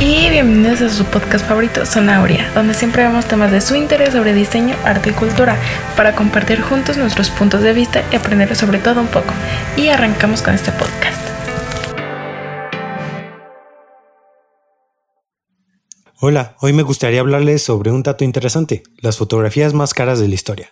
y bienvenidos a su podcast favorito, Sonauria, donde siempre vemos temas de su interés sobre diseño, arte y cultura para compartir juntos nuestros puntos de vista y aprender sobre todo un poco. Y arrancamos con este podcast. Hola, hoy me gustaría hablarles sobre un dato interesante, las fotografías más caras de la historia.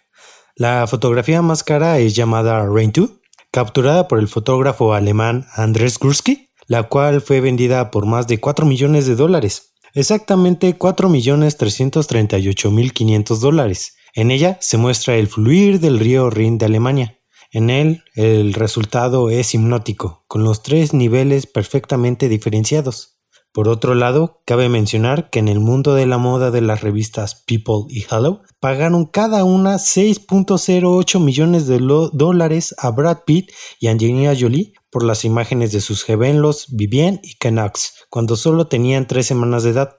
La fotografía más cara es llamada Rain 2, capturada por el fotógrafo alemán Andrés Gursky la cual fue vendida por más de 4 millones de dólares. Exactamente 4 millones 338 mil 500 dólares. En ella se muestra el fluir del río Rin de Alemania. En él el resultado es hipnótico, con los tres niveles perfectamente diferenciados. Por otro lado, cabe mencionar que en el mundo de la moda de las revistas People y Hello, pagaron cada una 6.08 millones de dólares a Brad Pitt y Angelina Jolie por las imágenes de sus gemelos Vivien y Knox cuando solo tenían tres semanas de edad,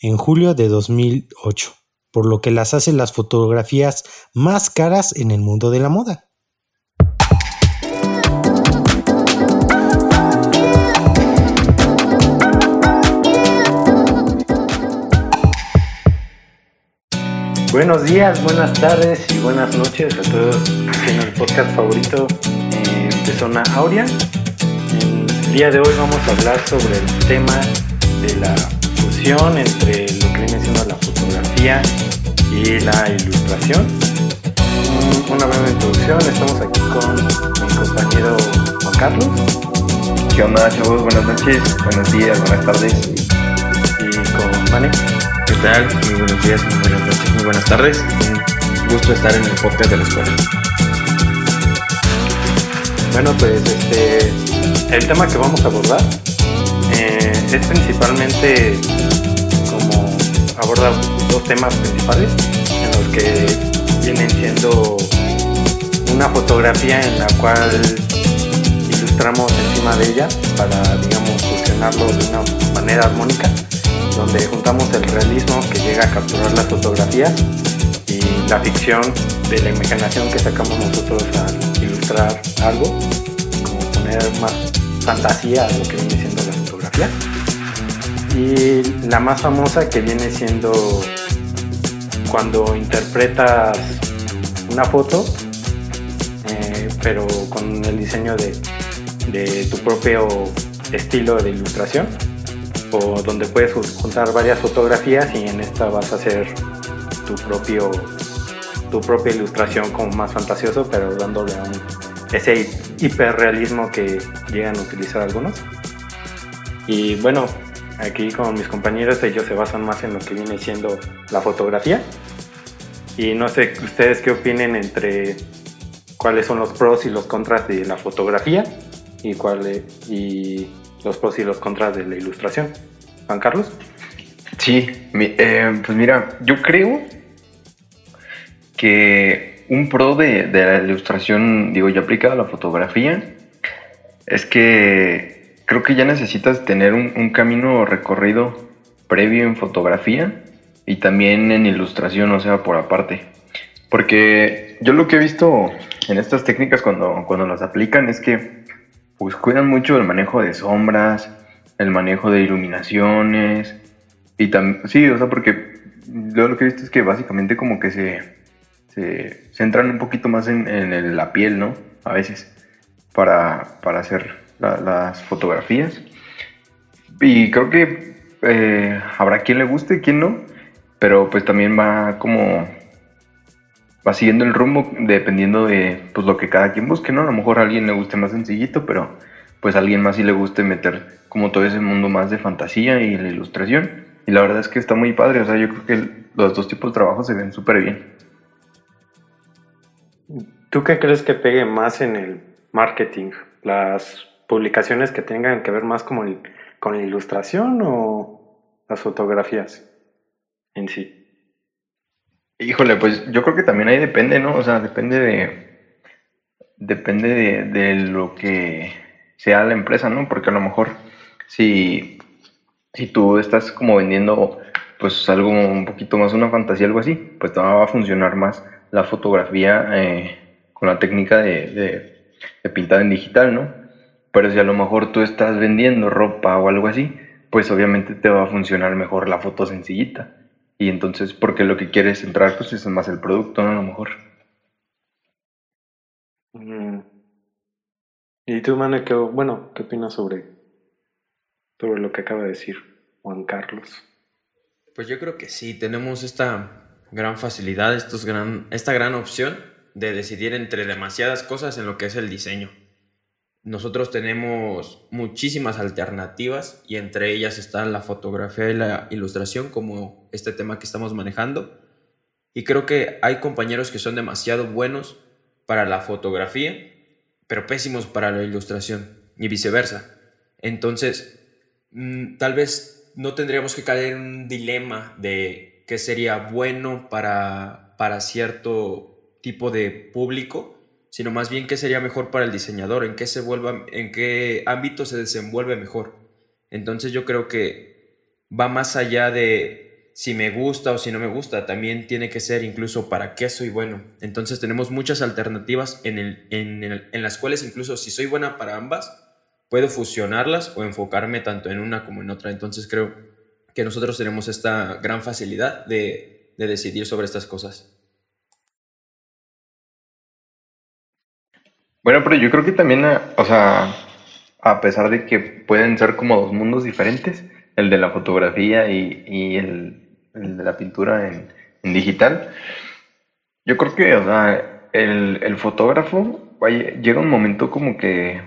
en julio de 2008, por lo que las hace las fotografías más caras en el mundo de la moda. Buenos días, buenas tardes y buenas noches a todos en el podcast favorito eh, de Zona Aurea. el día de hoy vamos a hablar sobre el tema de la fusión entre lo que viene siendo la fotografía y la ilustración. Una breve introducción, estamos aquí con mi compañero Juan Carlos. ¿Qué onda chavos? Buenas noches, buenos días, buenas tardes. Y con Mane. ¿Qué tal? Muy buenos días, muy buenas noches, muy buenas tardes. Un gusto estar en el podcast de la escuela. Bueno, pues este, el tema que vamos a abordar eh, es principalmente como aborda dos temas principales en los que vienen siendo una fotografía en la cual ilustramos encima de ella para, digamos, fusionarlo de una manera armónica donde juntamos el realismo que llega a capturar las fotografías y la ficción de la imaginación que sacamos nosotros al ilustrar algo, como poner más fantasía a lo que viene siendo la fotografía. Y la más famosa que viene siendo cuando interpretas una foto, eh, pero con el diseño de, de tu propio estilo de ilustración o donde puedes juntar varias fotografías y en esta vas a hacer tu propio tu propia ilustración como más fantasioso pero dándole ese hiperrealismo que llegan a utilizar algunos. Y bueno aquí con mis compañeros ellos se basan más en lo que viene siendo la fotografía. Y no sé ustedes qué opinen entre cuáles son los pros y los contras de la fotografía y cuál y los pros y los contras de la ilustración. Juan Carlos. Sí, eh, pues mira, yo creo que un pro de, la ilustración, digo, ya aplicado a la fotografía, es que creo que ya necesitas tener un, camino recorrido previo en fotografía y también en ilustración, o sea, por aparte. Porque yo lo que he visto en estas técnicas cuando, cuando las aplican es que pues cuidan mucho el manejo de sombras, el manejo de iluminaciones y también, sí, o sea, porque yo lo que he visto es que básicamente como que se, se centran un poquito más en, la piel, ¿no? A veces, para, para hacer las fotografías. Y creo que eh, habrá quien le guste, quien no, pero pues también va como va siguiendo el rumbo dependiendo de pues, lo que cada quien busque, ¿no? A lo mejor a alguien le guste más sencillito, pero pues a alguien más sí le guste meter como todo ese mundo más de fantasía y la ilustración. Y la verdad es que está muy padre, o sea, yo creo que los dos tipos de trabajo se ven súper bien. ¿Tú qué crees que pegue más en el marketing? ¿Las publicaciones que tengan que ver más con, con la ilustración o las fotografías en sí? Híjole, pues yo creo que también ahí depende, ¿no? O sea, depende de. Depende de, lo que sea la empresa, ¿no? Porque a lo mejor si, si tú estás como vendiendo pues algo un poquito más una fantasía, algo así, pues te va a funcionar más la fotografía eh, con la técnica de, de, pintar en digital, ¿no? Pero si a lo mejor tú estás vendiendo ropa o algo así, pues obviamente te va a funcionar mejor la foto sencillita. Y entonces, porque lo que quieres entrar, pues es más el producto, ¿no? A lo mejor. Mm. ¿Y tú, Mane, qué, bueno, qué opinas sobre, sobre lo que acaba de decir Juan Carlos? Pues yo creo que sí, tenemos esta gran facilidad, estos gran, esta gran opción de decidir entre demasiadas cosas en lo que es el diseño. Nosotros tenemos muchísimas alternativas y entre ellas están la fotografía y la ilustración como este tema que estamos manejando. Y creo que hay compañeros que son demasiado buenos para la fotografía, pero pésimos para la ilustración y viceversa. Entonces, mm, tal vez no tendríamos que caer en un dilema de qué sería bueno para, para cierto tipo de público, sino más bien qué sería mejor para el diseñador, en qué, se vuelva, en qué ámbito se desenvuelve mejor. Entonces yo creo que va más allá de si me gusta o si no me gusta, también tiene que ser incluso para qué soy bueno. Entonces tenemos muchas alternativas en, el, en, en las cuales incluso si soy buena para ambas, puedo fusionarlas o enfocarme tanto en una como en otra. Entonces creo que nosotros tenemos esta gran facilidad de, decidir sobre estas cosas. Bueno, pero yo creo que también, o sea, a pesar de que pueden ser como dos mundos diferentes, el de la fotografía y, el, de la pintura en, digital, yo creo que, o sea, el, el fotógrafo llega un momento como que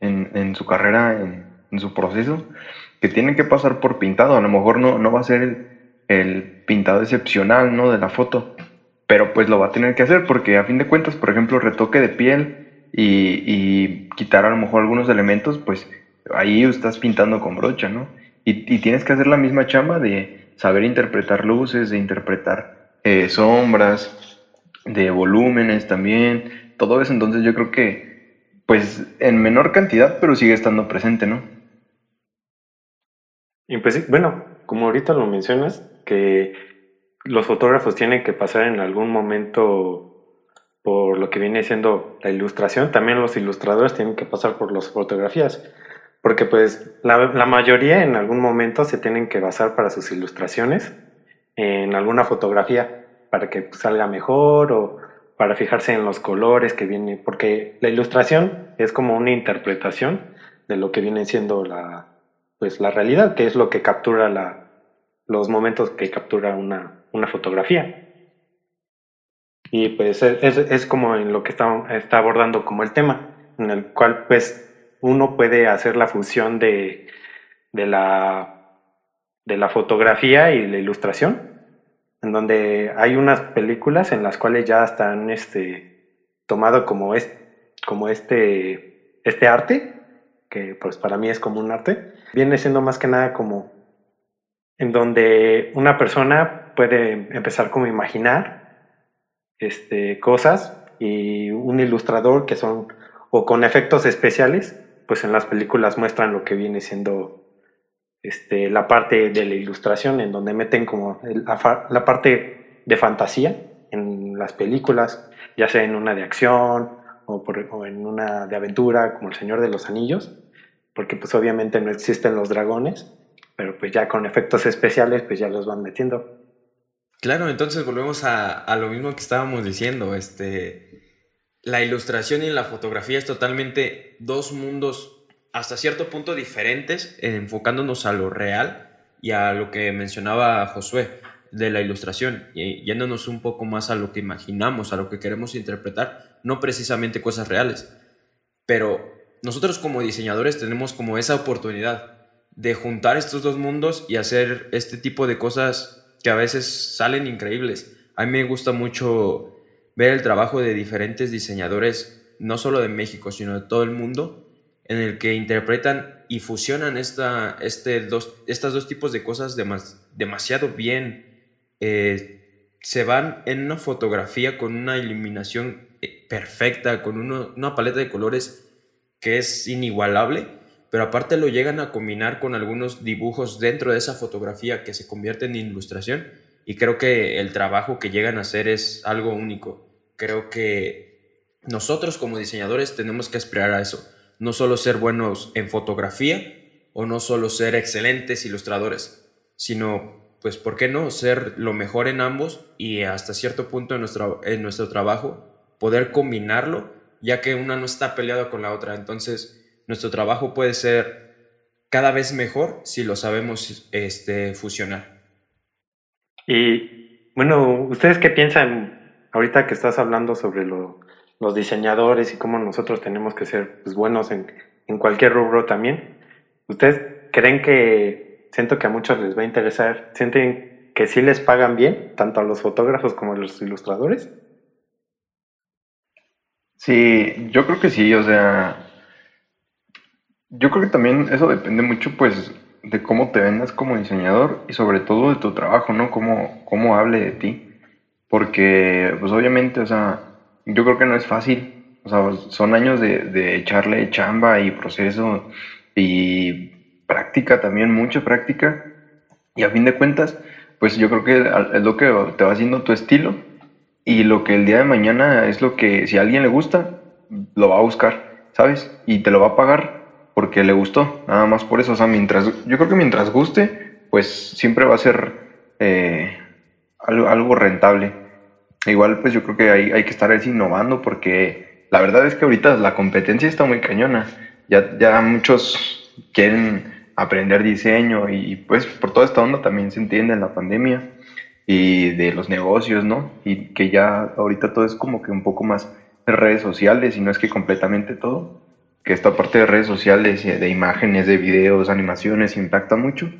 en, su carrera, en, su proceso, que tienen que pasar por pintado. A lo mejor no, no va a ser el, pintado excepcional ¿no? de la foto, pero pues lo va a tener que hacer porque a fin de cuentas, por ejemplo, retoque de piel y, quitar a lo mejor algunos elementos, pues ahí estás pintando con brocha, ¿no? Y, tienes que hacer la misma chamba de saber interpretar luces, de interpretar eh, sombras, de volúmenes también, todo eso. Entonces yo creo que pues en menor cantidad, pero sigue estando presente, ¿no? Y pues bueno, como ahorita lo mencionas, que los fotógrafos tienen que pasar en algún momento por lo que viene siendo la ilustración, también los ilustradores tienen que pasar por las fotografías, porque pues la, la mayoría en algún momento se tienen que basar para sus ilustraciones en alguna fotografía para que salga mejor o para fijarse en los colores que viene, porque la ilustración es como una interpretación de lo que viene siendo la, pues, la realidad, que es lo que captura la, los momentos que captura una, una fotografía. Y pues es, es, como en lo que está, está abordando como el tema, en el cual pues uno puede hacer la fusión de, de, la, de la fotografía y la ilustración en donde hay unas películas en las cuales ya están este, tomado como, es, como este, este arte, que pues para mí es como un arte, viene siendo más que nada como en donde una persona puede empezar como a imaginar este, cosas y un ilustrador que son o con efectos especiales, pues en las películas muestran lo que viene siendo este, la parte de la ilustración, en donde meten como la, parte de fantasía en las películas, ya sea en una de acción o, en una de aventura, como El Señor de los Anillos, porque pues obviamente no existen los dragones, pero pues ya con efectos especiales pues ya los van metiendo. Claro, entonces volvemos a, a lo mismo que estábamos diciendo, este, la ilustración y la fotografía es totalmente dos mundos hasta cierto punto diferentes, enfocándonos a lo real y a lo que mencionaba Josué de la ilustración, y yéndonos un poco más a lo que imaginamos, a lo que queremos interpretar, no precisamente cosas reales. Pero nosotros como diseñadores tenemos como esa oportunidad de juntar estos dos mundos y hacer este tipo de cosas que a veces salen increíbles. A mí me gusta mucho ver el trabajo de diferentes diseñadores, no solo de México, sino de todo el mundo, en el que interpretan y fusionan esta, este dos, estas dos tipos de cosas demasiado bien. Eh, se van en una fotografía con una iluminación eh, perfecta, con una paleta de colores que es inigualable, pero aparte lo llegan a combinar con algunos dibujos dentro de esa fotografía que se convierten en ilustración y creo que el trabajo que llegan a hacer es algo único. Creo que nosotros como diseñadores tenemos que aspirar a eso no solo ser buenos en fotografía, o no solo ser excelentes ilustradores, sino, pues, ¿por qué no ser lo mejor en ambos y hasta cierto punto en nuestro, en nuestro trabajo poder combinarlo, ya que una no está peleada con la otra? Entonces, nuestro trabajo puede ser cada vez mejor si lo sabemos este, fusionar. Y bueno, ¿ustedes qué piensan ahorita que estás hablando sobre los diseñadores y cómo nosotros tenemos que ser pues, buenos en, en cualquier rubro también? ¿Ustedes creen que, siento que a muchos les va a interesar, sienten que sí les pagan bien, tanto a los fotógrafos como a los ilustradores? Sí, yo creo que sí, o sea, yo creo que también eso depende mucho pues de cómo te vendas como diseñador y sobre todo de tu trabajo, ¿no? Cómo, cómo hable de ti. Porque pues obviamente, o sea, yo creo que no es fácil. O sea, son años de, de echarle chamba y proceso y práctica también, mucha práctica. Y a fin de cuentas, pues yo creo que es lo que te va haciendo tu estilo y lo que el día de mañana es lo que si a alguien le gusta, lo va a buscar, ¿sabes? Y te lo va a pagar porque le gustó, nada más por eso. O sea, mientras, yo creo que mientras guste, pues siempre va a ser eh, algo, algo, rentable. Igual, pues yo creo que hay, hay que estar innovando porque la verdad es que ahorita la competencia está muy cañona ya, ya muchos quieren aprender diseño y pues por toda esta onda también se entiende en la pandemia y de los negocios, ¿no? Y que ya ahorita todo es como que un poco más de redes sociales y no es que completamente todo, que esta parte de redes sociales, de imágenes, de videos, animaciones impacta mucho,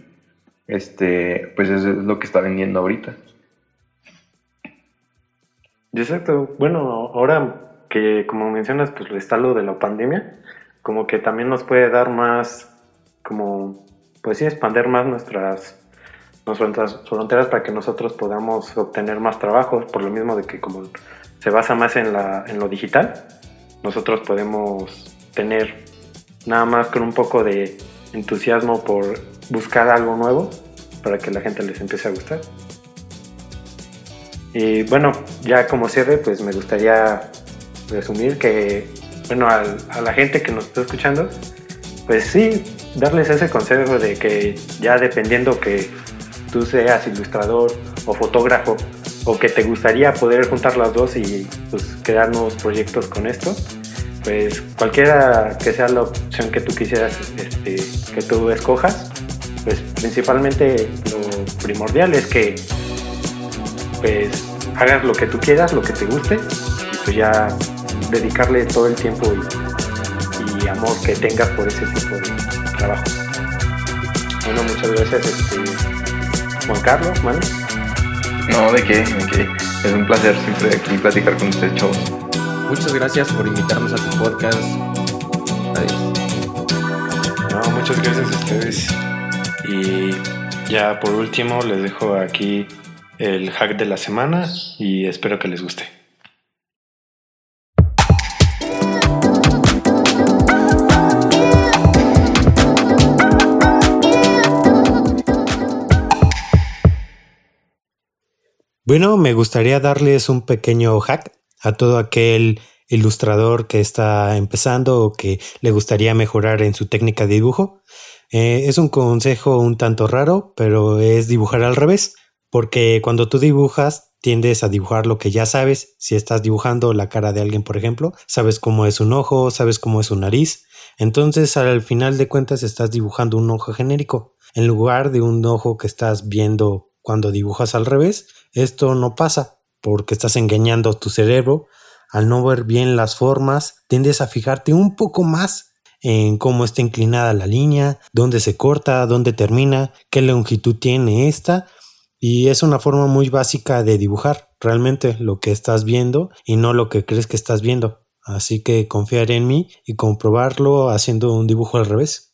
este, pues eso es lo que está vendiendo ahorita. Exacto. Bueno, ahora que como mencionas, pues está lo de la pandemia, como que también nos puede dar más, como, pues sí, expandir más nuestras, nuestras fronteras para que nosotros podamos obtener más trabajo, por lo mismo de que como se basa más en, la, en lo digital, nosotros podemos tener nada más con un poco de entusiasmo por buscar algo nuevo para que la gente les empiece a gustar. Y bueno, ya como cierre, pues me gustaría resumir que bueno, a la gente que nos está escuchando, pues sí, darles ese consejo de que ya dependiendo que tú seas ilustrador o fotógrafo o que te gustaría poder juntar las dos y pues crear nuevos proyectos con esto, pues cualquiera que sea la opción que tú quisieras este, que tú escojas, pues principalmente lo primordial es que pues hagas lo que tú quieras, lo que te guste y pues ya dedicarle todo el tiempo y, amor que tengas por ese tipo de trabajo. Bueno, muchas gracias, este, Juan Carlos, mano. No, de qué, de qué. Es un placer siempre aquí platicar con ustedes, chavos. Muchas gracias por invitarnos a tu podcast. Adiós. No, muchas gracias a ustedes. Y ya por último les dejo aquí el hack de la semana y espero que les guste. Bueno, me gustaría darles un pequeño hack a todo aquel ilustrador que está empezando o que le gustaría mejorar en su técnica de dibujo. Eh, es un consejo un tanto raro, pero es dibujar al revés, porque cuando tú dibujas tiendes a dibujar lo que ya sabes. Si estás dibujando la cara de alguien, por ejemplo, sabes cómo es un ojo, sabes cómo es su nariz. Entonces, al final de cuentas, estás dibujando un ojo genérico, en lugar de un ojo que estás viendo cuando dibujas al revés, esto no pasa porque estás engañando tu cerebro. Al no ver bien las formas, tiendes a fijarte un poco más en cómo está inclinada la línea, dónde se corta, dónde termina, qué longitud tiene esta. Y es una forma muy básica de dibujar realmente lo que estás viendo y no lo que crees que estás viendo. Así que confiar en mí y comprobarlo haciendo un dibujo al revés.